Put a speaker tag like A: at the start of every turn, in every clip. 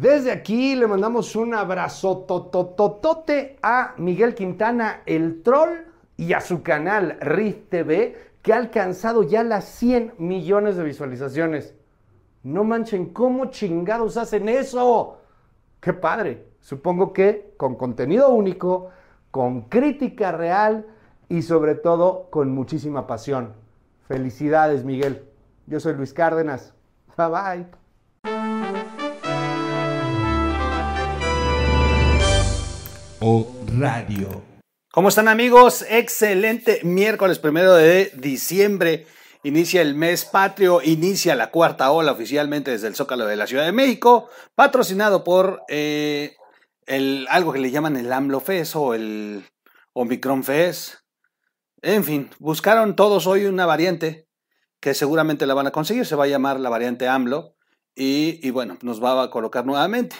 A: Desde aquí le mandamos un abrazo totototote a Miguel Quintana, el troll, y a su canal RIF TV, que ha alcanzado ya las 100 millones de visualizaciones. No manchen, ¿cómo chingados hacen eso? ¡Qué padre! Supongo que con contenido único, con crítica real y sobre todo con muchísima pasión. Felicidades, Miguel. Yo soy Luis Cárdenas. Bye bye.
B: Radio.
C: ¿Cómo están amigos? Excelente miércoles primero de diciembre. Inicia el mes patrio, inicia la cuarta ola oficialmente desde el Zócalo de la Ciudad de México, patrocinado por eh, el, algo que le llaman el AMLO Fest o el Omicron Fest. En fin, buscaron todos hoy una variante que seguramente la van a conseguir, se va a llamar la variante AMLO y, y bueno, nos va a colocar nuevamente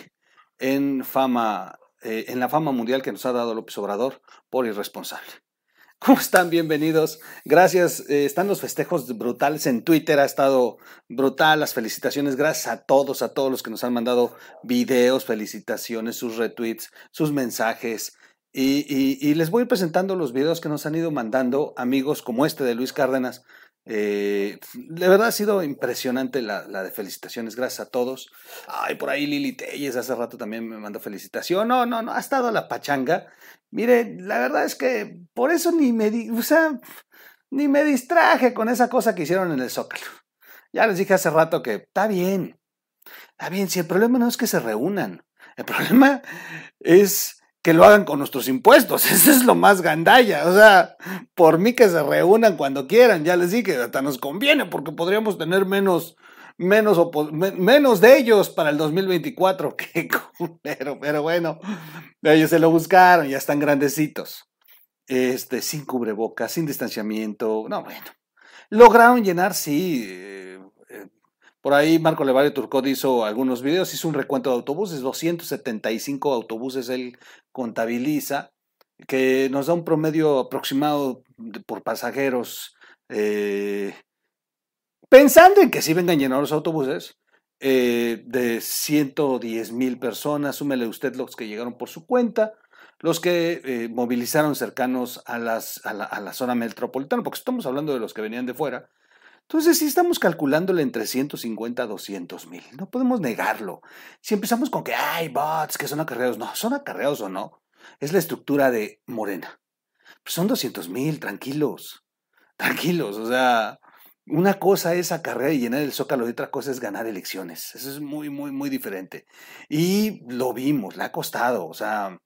C: en fama, eh, en la fama mundial que nos ha dado López Obrador por irresponsable. ¿Cómo están? Bienvenidos. Gracias. Eh, están los festejos brutales en Twitter. Ha estado brutal. Las felicitaciones. Gracias a todos, a todos los que nos han mandado videos, felicitaciones, sus retweets, sus mensajes. Y, les voy presentando los videos que nos han ido mandando amigos como este de Luis Cárdenas. Eh, de verdad ha sido impresionante la, de felicitaciones. Gracias a todos. Ay, por ahí Lili Telles hace rato también me mandó felicitación. No, no, no. Ha estado la pachanga. Mire, la verdad es que por eso ni me, ni me distraje con esa cosa que hicieron en el Zócalo. Ya les dije hace rato que está bien, está bien, si el problema no es que se reúnan, el problema es que lo hagan con nuestros impuestos, eso es lo más gandalla, o sea, por mí que se reúnan cuando quieran, ya les dije, hasta nos conviene porque podríamos tener menos, menos, menos de ellos para el 2024, qué pero bueno, ellos se lo buscaron, ya están grandecitos. Este, sin cubrebocas, sin distanciamiento. No, bueno. Lograron llenar, sí. Por ahí Marco Levario Turcot hizo algunos videos, hizo un recuento de autobuses, 275 autobuses él contabiliza, que nos da un promedio aproximado por pasajeros. eh, pensando en que sí vengan llenos los autobuses, eh, de 110 mil personas, súmele usted los que llegaron por su cuenta, los que eh, movilizaron cercanos a, las, a, la, a la zona metropolitana, porque estamos hablando de los que venían de fuera. Entonces, sí estamos calculándole entre 150 a 200 mil. No podemos negarlo. Si empezamos con que hay bots, que son acarreados, no, son acarreados o no. Es la estructura de Morena. Pues son 200 mil, tranquilos. Tranquilos, o sea, una cosa es acarrear y llenar el zócalo y otra cosa es ganar elecciones. Eso es muy, muy, muy diferente. Y lo vimos, le ha costado. O sea,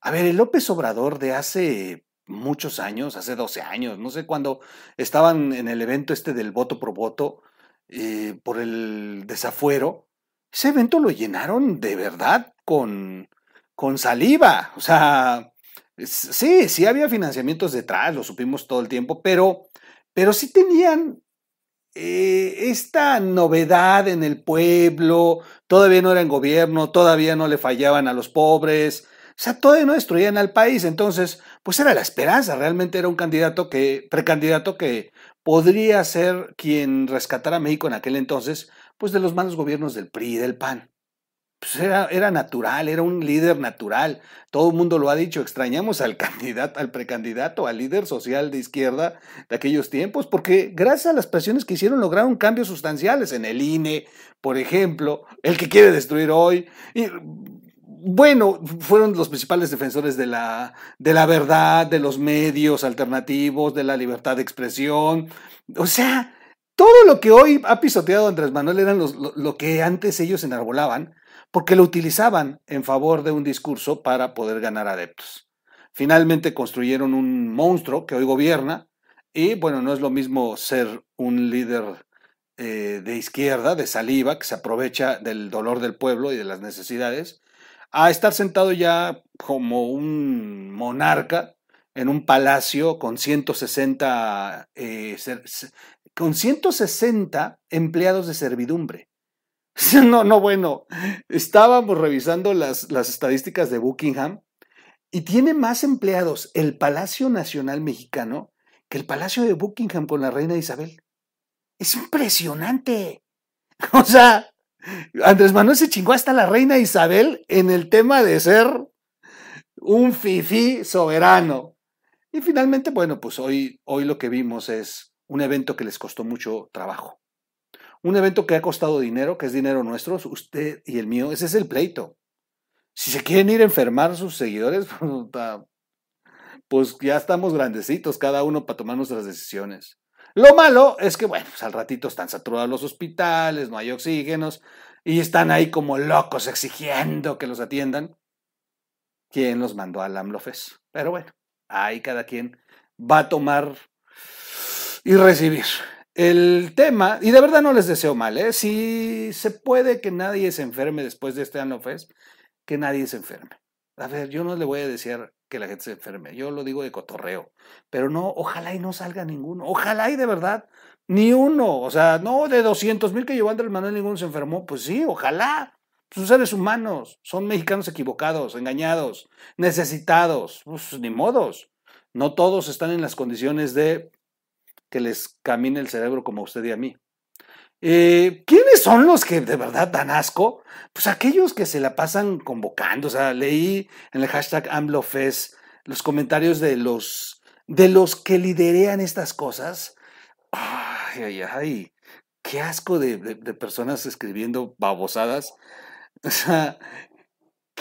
C: a ver, el López Obrador de hace muchos años, hace 12 años, no sé cuándo estaban en el evento este del voto por voto, eh, por el desafuero, ese evento lo llenaron de verdad con, con saliva. O sea, sí, sí había financiamientos detrás, lo supimos todo el tiempo, pero, pero sí tenían eh, esta novedad en el pueblo, todavía no eran gobierno, todavía no le fallaban a los pobres, o sea, todavía no destruían al país, entonces, pues era la esperanza, realmente era un candidato que, precandidato que podría ser quien rescatara a México en aquel entonces, pues de los malos gobiernos del PRI y del PAN. Pues era, era natural, era un líder natural. Todo el mundo lo ha dicho, extrañamos al candidato, al precandidato, al líder social de izquierda de aquellos tiempos, porque gracias a las presiones que hicieron lograron cambios sustanciales en el INE, por ejemplo, el que quiere destruir hoy. Y, bueno, fueron los principales defensores de la, de la verdad, de los medios alternativos, de la libertad de expresión. O sea, todo lo que hoy ha pisoteado Andrés Manuel eran lo, lo que antes ellos enarbolaban, porque lo utilizaban en favor de un discurso para poder ganar adeptos. Finalmente construyeron un monstruo que hoy gobierna y bueno, no es lo mismo ser un líder eh, de izquierda, de saliva, que se aprovecha del dolor del pueblo y de las necesidades, a estar sentado ya como un monarca en un palacio con 160, eh, con 160 empleados de servidumbre. No, no, bueno, estábamos revisando las, las estadísticas de Buckingham y tiene más empleados el Palacio Nacional Mexicano que el Palacio de Buckingham con la reina Isabel. Es impresionante. O sea, Andrés Manuel se chingó hasta la reina Isabel en el tema de ser un fifí soberano. Y finalmente, bueno, pues hoy, hoy lo que vimos es un evento que les costó mucho trabajo. Un evento que ha costado dinero, que es dinero nuestro, usted y el mío, ese es el pleito. Si se quieren ir a enfermar sus seguidores, pues ya estamos grandecitos cada uno para tomar nuestras decisiones. Lo malo es que, bueno, pues al ratito están saturados los hospitales, no hay oxígenos y están ahí como locos exigiendo que los atiendan. ¿Quién los mandó al AMLOFES? Pero bueno, ahí cada quien va a tomar y recibir. El tema, y de verdad no les deseo mal, ¿eh? si se puede que nadie se enferme después de este AMLOFES, que nadie se enferme. A ver, yo no le voy a decir que la gente se enferme, yo lo digo de cotorreo, pero no, ojalá y no salga ninguno, ojalá y de verdad, ni uno, o sea, no de 200 mil que llevó Andrés Manuel, ninguno se enfermó, pues sí, ojalá, son seres humanos, son mexicanos equivocados, engañados, necesitados, pues ni modos, no todos están en las condiciones de que les camine el cerebro como usted y a mí. Eh, ¿Quiénes son los que de verdad dan asco? Pues aquellos que se la pasan convocando. O sea, leí en el hashtag AMLOFest los comentarios de los, de los que liderean estas cosas. Ay, ay, ay. Qué asco de, de personas escribiendo babosadas. O sea,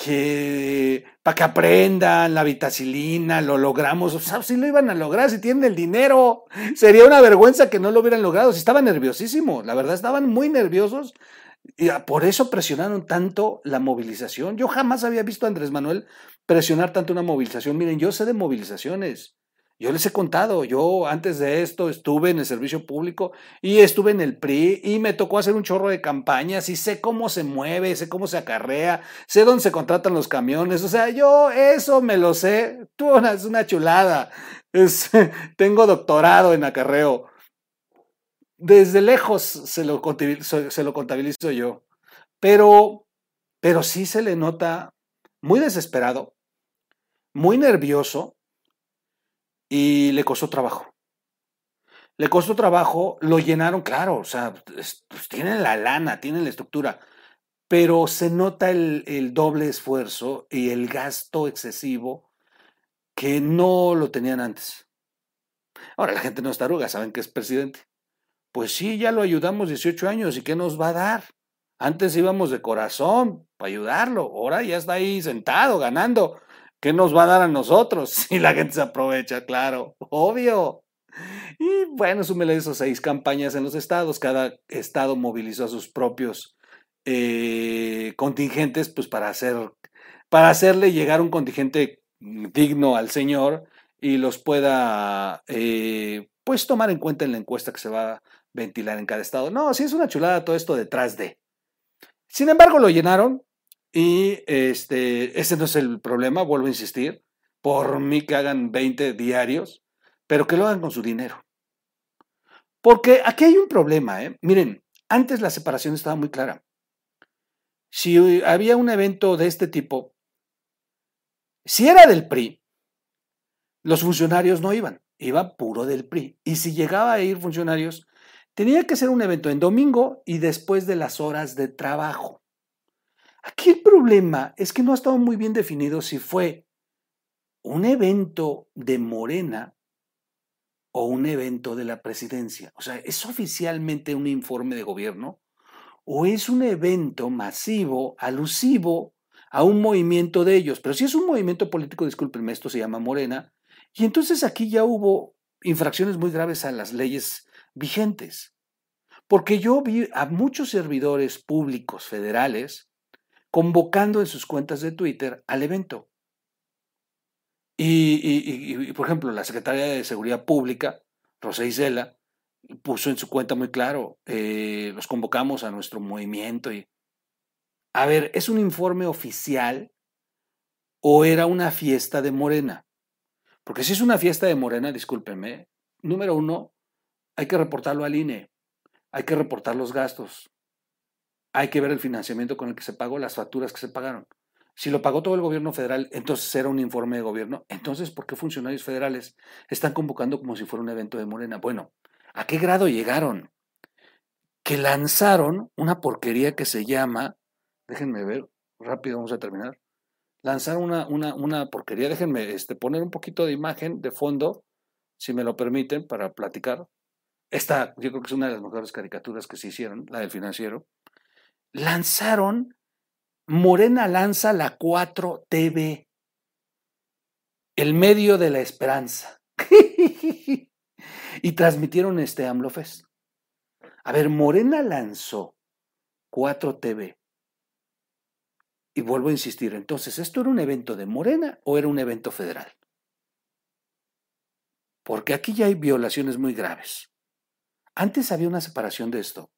C: que para que aprendan la vitacilina, lo logramos. O sea, si lo iban a lograr, si tienen el dinero. Sería una vergüenza que no lo hubieran logrado. Si estaban nerviosísimos, la verdad, estaban muy nerviosos. Y por eso presionaron tanto la movilización. Yo jamás había visto a Andrés Manuel presionar tanto una movilización. Miren, yo sé de movilizaciones. Yo les he contado, yo antes de esto estuve en el servicio público y estuve en el PRI y me tocó hacer un chorro de campañas y sé cómo se mueve, sé cómo se acarrea, sé dónde se contratan los camiones, o sea, yo eso me lo sé, tú es una chulada, tengo doctorado en acarreo. Desde lejos se lo, se lo contabilizo yo, pero, pero sí se le nota muy desesperado, muy nervioso y le costó trabajo. Le costó trabajo, lo llenaron, claro, o sea, pues, tienen la lana, tienen la estructura, pero se nota el, el doble esfuerzo y el gasto excesivo que no lo tenían antes. Ahora la gente no está arruga, saben que es presidente. Pues sí, ya lo ayudamos 18 años y ¿qué nos va a dar? Antes íbamos de corazón para ayudarlo, ahora ya está ahí sentado, ganando. ¿Qué nos va a dar a nosotros si la gente se aprovecha? Claro, obvio. Y bueno, súmele esos seis campañas en los estados. Cada estado movilizó a sus propios eh, contingentes, pues para hacer, para hacerle llegar un contingente digno al señor y los pueda, eh, pues tomar en cuenta en la encuesta que se va a ventilar en cada estado. No, sí es una chulada todo esto detrás de. Sin embargo, lo llenaron y este, ese no es el problema, vuelvo a insistir. Por mí que hagan 20 diarios, pero que lo hagan con su dinero. Porque aquí hay un problema, ¿eh? Miren, antes la separación estaba muy clara. Si había un evento de este tipo, si era del PRI, los funcionarios no iban, iba puro del PRI. Y si llegaba a ir funcionarios, tenía que ser un evento en domingo y después de las horas de trabajo. Aquí el problema es que no ha estado muy bien definido si fue un evento de Morena o un evento de la presidencia. O sea, ¿es oficialmente un informe de gobierno o es un evento masivo, alusivo a un movimiento de ellos? Pero si es un movimiento político, discúlpenme, esto se llama Morena, y entonces aquí ya hubo infracciones muy graves a las leyes vigentes. Porque yo vi a muchos servidores públicos federales convocando en sus cuentas de Twitter al evento. Y, por ejemplo, la Secretaría de Seguridad Pública, Rosa Isela, puso en su cuenta muy claro, eh, los convocamos a nuestro movimiento. Y, a ver, ¿es un informe oficial o era una fiesta de Morena? Porque si es una fiesta de Morena, discúlpenme, número uno, hay que reportarlo al INE, hay que reportar los gastos, hay que ver el financiamiento con el que se pagó, las facturas que se pagaron. Si lo pagó todo el gobierno federal, entonces era un informe de gobierno. Entonces, ¿por qué funcionarios federales están convocando como si fuera un evento de Morena? Bueno, ¿a qué grado llegaron? que lanzaron una porquería que se llama, déjenme ver, rápido vamos a terminar, lanzaron una, una, una porquería, déjenme este, poner un poquito de imagen de fondo, si me lo permiten, para platicar. Esta, yo creo que es una de las mejores caricaturas que se hicieron, la del financiero. Lanzaron, Morena lanza la 4 TV, el medio de la esperanza. y transmitieron este AMLOFest. A ver, Morena lanzó 4 TV. Y vuelvo a insistir, entonces, ¿esto era un evento de Morena o era un evento federal? Porque aquí ya hay violaciones muy graves. Antes había una separación de esto.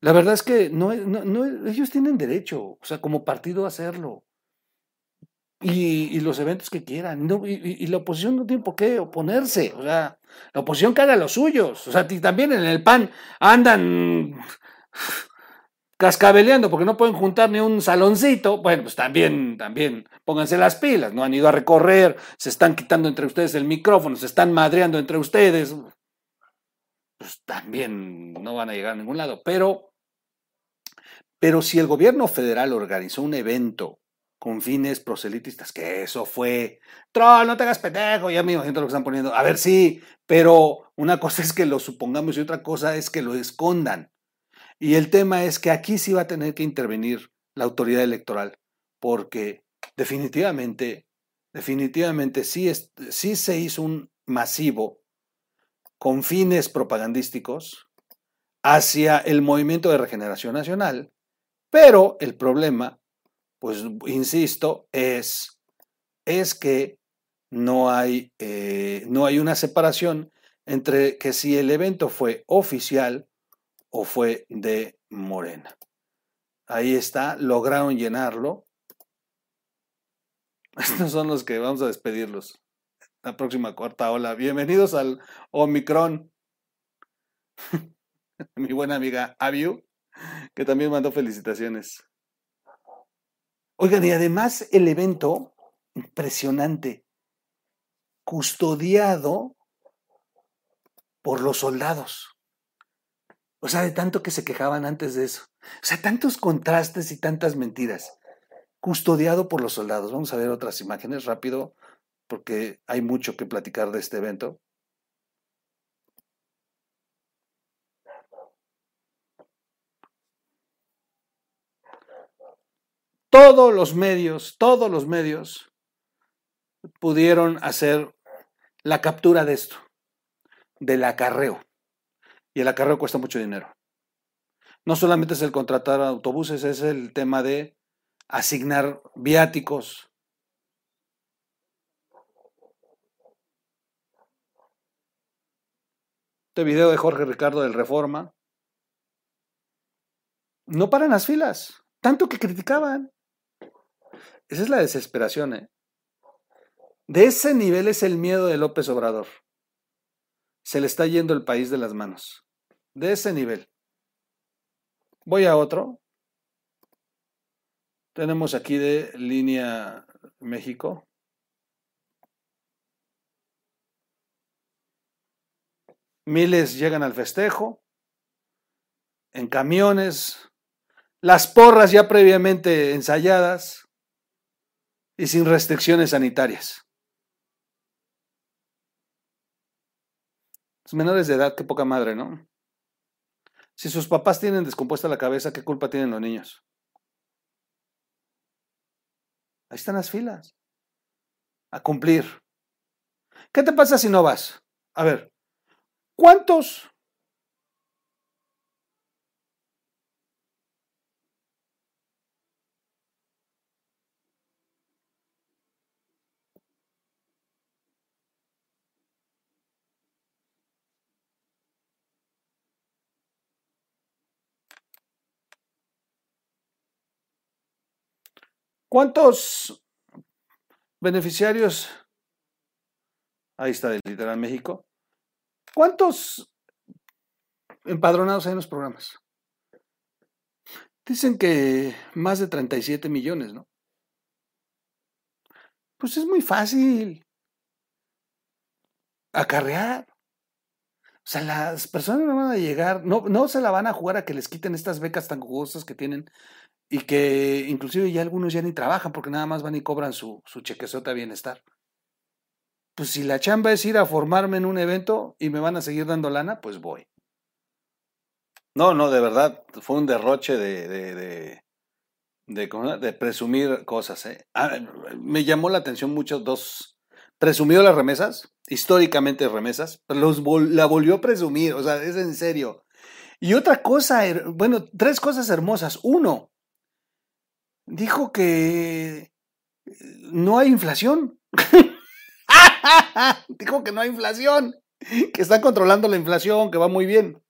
C: La verdad es que no, ellos tienen derecho, o sea, como partido a hacerlo. Y, los eventos que quieran. y, la oposición no tiene por qué oponerse. O sea, la oposición que haga los suyos. O sea, también en el PAN andan cascabeleando porque no pueden juntar ni un saloncito. Bueno, pues también, también pónganse las pilas. No han ido a recorrer, se están quitando entre ustedes el micrófono, se están madreando entre ustedes pues también no van a llegar a ningún lado. Pero, pero si el gobierno federal organizó un evento con fines proselitistas, que eso fue, troll, no te hagas pendejo, ya me imagino lo que están poniendo. A ver, sí, pero una cosa es que lo supongamos y otra cosa es que lo escondan. Y el tema es que aquí sí va a tener que intervenir la autoridad electoral, porque definitivamente, definitivamente sí, es, sí se hizo un masivo con fines propagandísticos hacia el movimiento de regeneración nacional, pero el problema, pues insisto, es, es que no hay, eh, no hay una separación entre que si el evento fue oficial o fue de Morena. Ahí está, lograron llenarlo. Estos son los que vamos a despedirlos la próxima cuarta ola. Bienvenidos al Omicron. Mi buena amiga Aviu, que también mandó felicitaciones. Oigan, y además el evento, impresionante, custodiado por los soldados. O sea, de tanto que se quejaban antes de eso. O sea, tantos contrastes y tantas mentiras. Custodiado por los soldados. Vamos a ver otras imágenes rápido porque hay mucho que platicar de este evento. Todos los medios, todos los medios pudieron hacer la captura de esto, del acarreo. Y el acarreo cuesta mucho dinero. No solamente es el contratar autobuses, es el tema de asignar viáticos, Este video de Jorge Ricardo del Reforma. No paran las filas, tanto que criticaban. Esa es la desesperación, ¿eh? De ese nivel es el miedo de López Obrador. Se le está yendo el país de las manos. De ese nivel. Voy a otro. Tenemos aquí de línea México. Miles llegan al festejo, en camiones, las porras ya previamente ensayadas y sin restricciones sanitarias. Los menores de edad, qué poca madre, ¿no? Si sus papás tienen descompuesta la cabeza, ¿qué culpa tienen los niños? Ahí están las filas. A cumplir. ¿Qué te pasa si no vas? A ver, ¿Cuántos? ¿Cuántos beneficiarios? Ahí está el Literal México. ¿Cuántos empadronados hay en los programas? Dicen que más de 37 millones, ¿no? Pues es muy fácil. Acarrear. O sea, las personas no van a llegar, no, no se la van a jugar a que les quiten estas becas tan jugosas que tienen y que inclusive ya algunos ya ni trabajan porque nada más van y cobran su, su chequezota de bienestar. Pues si la chamba es ir a formarme en un evento y me van a seguir dando lana, pues voy. No, no, de verdad, fue un derroche de, de, de, presumir cosas. ¿eh? Ah, me llamó la atención mucho dos. Presumió las remesas, históricamente remesas, pero los la volvió a presumir, o sea, es en serio. Y otra cosa, bueno, tres cosas hermosas. Uno, dijo que no hay inflación. dijo que no hay inflación, que están controlando la inflación, que va muy bien.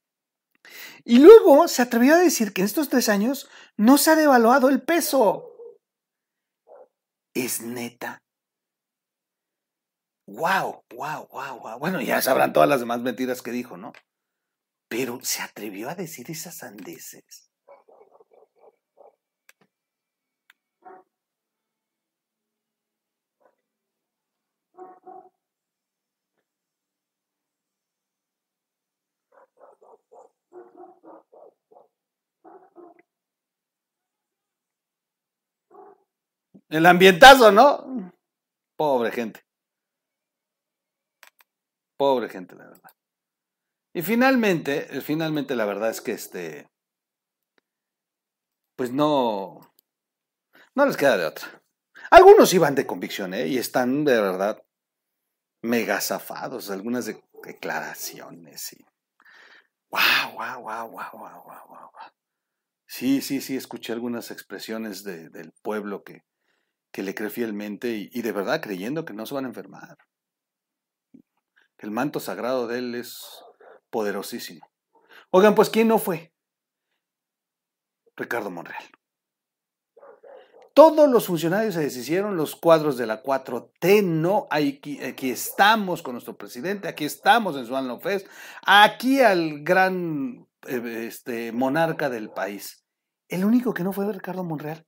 C: Y luego se atrevió a decir que en estos tres años no se ha devaluado el peso. Es neta. Wow, wow, wow, wow. Bueno, ya sabrán todas las demás mentiras que dijo, ¿no? Pero se atrevió a decir esas sandeces. El ambientazo, ¿no? Pobre gente. Pobre gente, la verdad. Y finalmente, eh, finalmente la verdad es que este, pues no, no les queda de otra. Algunos iban de convicción, ¿eh? Y están de verdad mega zafados, algunas de- declaraciones y... ¡Wow, wow, wow, wow, wow, wow, wow! Sí, sí, sí, escuché algunas expresiones de- del pueblo que, que le cree fielmente y, de verdad creyendo que no se van a enfermar. El manto sagrado de él es poderosísimo. Oigan, pues ¿quién no fue? Ricardo Monreal. Todos los funcionarios se deshicieron, los cuadros de la 4T, no, aquí, estamos con nuestro presidente, aquí estamos en Swan Fest, aquí al gran eh, este, monarca del país. El único que no fue Ricardo Monreal.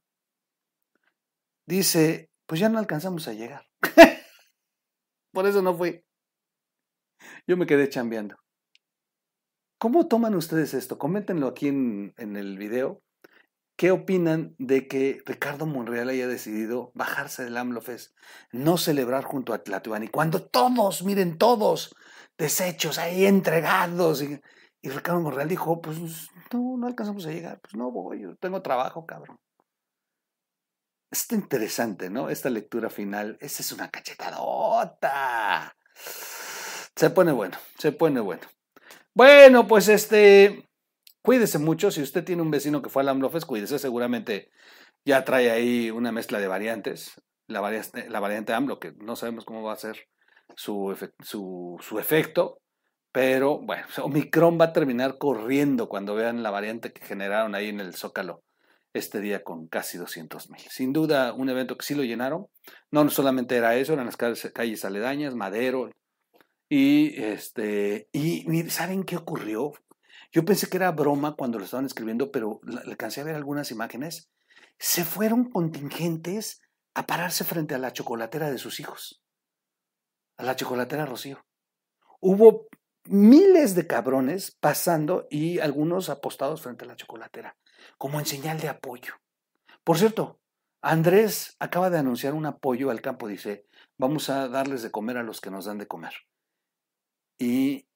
C: Dice, pues ya no alcanzamos a llegar. Por eso no fui. Yo me quedé chambeando. ¿Cómo toman ustedes esto? Coméntenlo aquí en, en el video. ¿Qué opinan de que Ricardo Monreal haya decidido bajarse del AMLOFES, no celebrar junto a Tlatuani, cuando todos, miren, todos deshechos ahí entregados? Y, y Ricardo Monreal dijo, pues no, no alcanzamos a llegar, pues no voy, yo tengo trabajo, cabrón. Está interesante, ¿no? Esta lectura final, esa es una cachetadota. Se pone bueno, se pone bueno. Bueno, pues este, cuídese mucho. Si usted tiene un vecino que fue al AMLOFES, cuídese. Seguramente ya trae ahí una mezcla de variantes. La variante, la variante AMLO, que no sabemos cómo va a ser su, su, su efecto. Pero bueno, Omicron va a terminar corriendo cuando vean la variante que generaron ahí en el Zócalo este día con casi 200 mil. Sin duda, un evento que sí lo llenaron. No solamente era eso, eran las calles, calles aledañas, Madero. Y este, y ¿saben qué ocurrió? Yo pensé que era broma cuando lo estaban escribiendo, pero alcancé a ver algunas imágenes. Se fueron contingentes a pararse frente a la chocolatera de sus hijos, a la chocolatera Rocío. Hubo miles de cabrones pasando y algunos apostados frente a la chocolatera, como en señal de apoyo. Por cierto, Andrés acaba de anunciar un apoyo al campo, dice, vamos a darles de comer a los que nos dan de comer. Y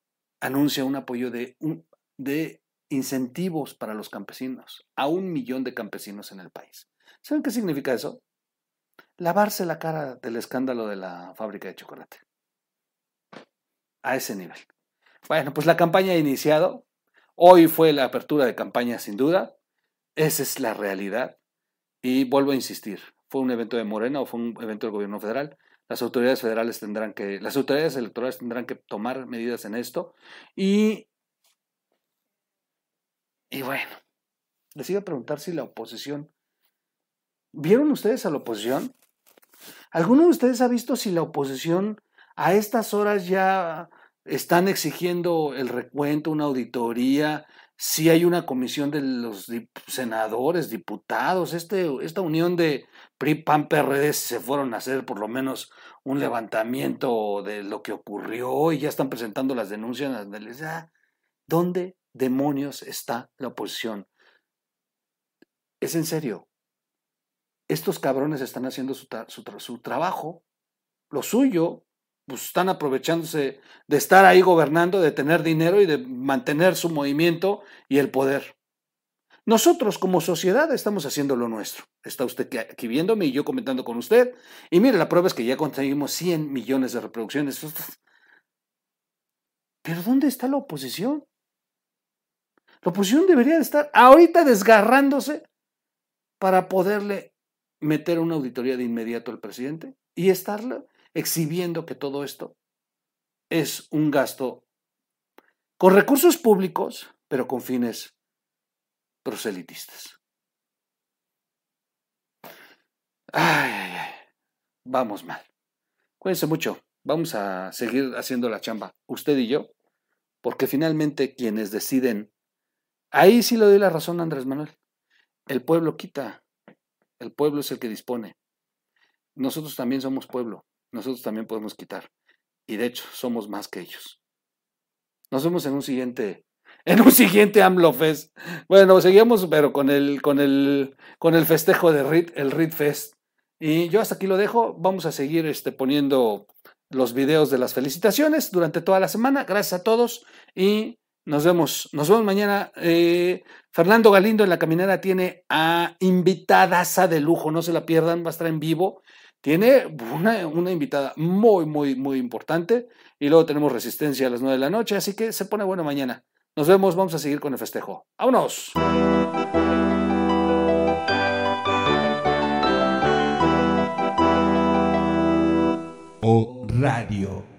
C: anuncia un apoyo de, de incentivos para los campesinos, a un millón de campesinos en el país. ¿Saben qué significa eso? Lavarse la cara del escándalo de la fábrica de chocolate. A ese nivel. Bueno, pues la campaña ha iniciado. Hoy fue la apertura de campaña sin duda. Esa es la realidad. Y vuelvo a insistir, fue un evento de Morena o fue un evento del gobierno federal. Las autoridades federales tendrán que, las autoridades electorales tendrán que tomar medidas en esto. Y, y bueno, les iba a preguntar si la oposición, ¿vieron ustedes a la oposición? ¿Alguno de ustedes ha visto si la oposición a estas horas ya están exigiendo el recuento, una auditoría, si hay una comisión de los senadores, diputados, este, esta unión de PRI, PAN, se fueron a hacer por lo menos un levantamiento de lo que ocurrió y ya están presentando las denuncias. Ah, ¿Dónde demonios está la oposición? Es en serio. Estos cabrones están haciendo su, su trabajo, lo suyo, pues están aprovechándose de estar ahí gobernando, de tener dinero y de mantener su movimiento y el poder. Nosotros como sociedad estamos haciendo lo nuestro. Está usted aquí viéndome y yo comentando con usted. Y mire, la prueba es que ya conseguimos 100 millones de reproducciones. Pero ¿dónde está la oposición? La oposición debería estar ahorita desgarrándose para poderle meter una auditoría de inmediato al presidente y estarle exhibiendo que todo esto es un gasto con recursos públicos, pero con fines proselitistas. Ay, ay, ay. Vamos mal. Cuídense mucho. Vamos a seguir haciendo la chamba, usted y yo, porque finalmente quienes deciden, ahí sí le doy la razón a Andrés Manuel. El pueblo quita, el pueblo es el que dispone. Nosotros también somos pueblo nosotros también podemos quitar. Y de hecho, somos más que ellos. Nos vemos en un siguiente, en un siguiente AMLO Fest. Bueno, seguimos, pero con el, con el, con el festejo de RIT, el RIT Fest. Y yo hasta aquí lo dejo. Vamos a seguir este, poniendo los videos de las felicitaciones durante toda la semana. Gracias a todos y nos vemos. Nos vemos mañana. Eh, Fernando Galindo en la caminera tiene a invitadas de lujo. No se la pierdan, va a estar en vivo. Tiene una, invitada muy, muy, muy importante. Y luego tenemos resistencia a las 9 de la noche. Así que se pone bueno mañana. Nos vemos. Vamos a seguir con el festejo. ¡Vámonos!
B: O Radio.